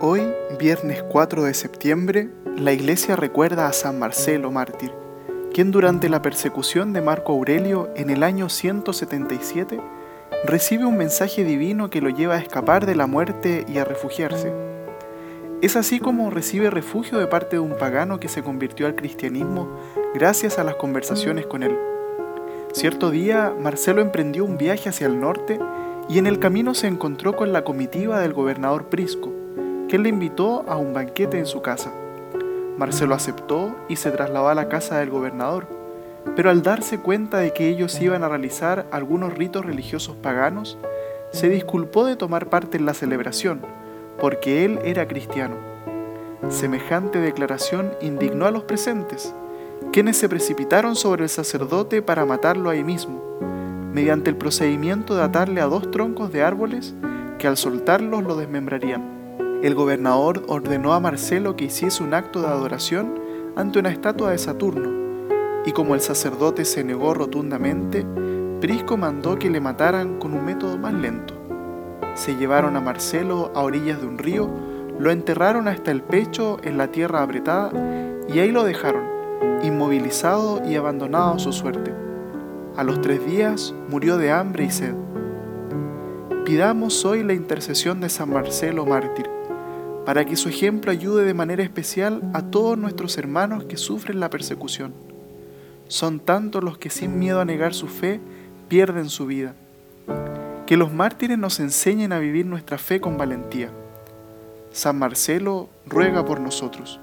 Hoy, viernes 4 de septiembre, la iglesia recuerda a San Marcelo mártir, quien durante la persecución de Marco Aurelio en el año 177 recibe un mensaje divino que lo lleva a escapar de la muerte y a refugiarse. Es así como recibe refugio de parte de un pagano que se convirtió al cristianismo gracias a las conversaciones con él. Cierto día, Marcelo emprendió un viaje hacia el norte y en el camino se encontró con la comitiva del gobernador Prisco, que le invitó a un banquete en su casa. Marcelo aceptó y se trasladó a la casa del gobernador, pero al darse cuenta de que ellos iban a realizar algunos ritos religiosos paganos, se disculpó de tomar parte en la celebración, porque él era cristiano. Semejante declaración indignó a los presentes, quienes se precipitaron sobre el sacerdote para matarlo ahí mismo, mediante el procedimiento de atarle a dos troncos de árboles que al soltarlos lo desmembrarían el gobernador ordenó a Marcelo que hiciese un acto de adoración ante una estatua de Saturno, y como el sacerdote se negó rotundamente, Prisco mandó que le mataran con un método más lento. Se llevaron a Marcelo a orillas de un río, lo enterraron hasta el pecho en la tierra apretada y ahí lo dejaron, inmovilizado y abandonado a su suerte. A los tres días murió de hambre y sed. Pidamos hoy la intercesión de San Marcelo mártir para que su ejemplo ayude de manera especial a todos nuestros hermanos que sufren la persecución. Son tantos los que sin miedo a negar su fe pierden su vida. Que los mártires nos enseñen a vivir nuestra fe con valentía. San Marcelo ruega por nosotros.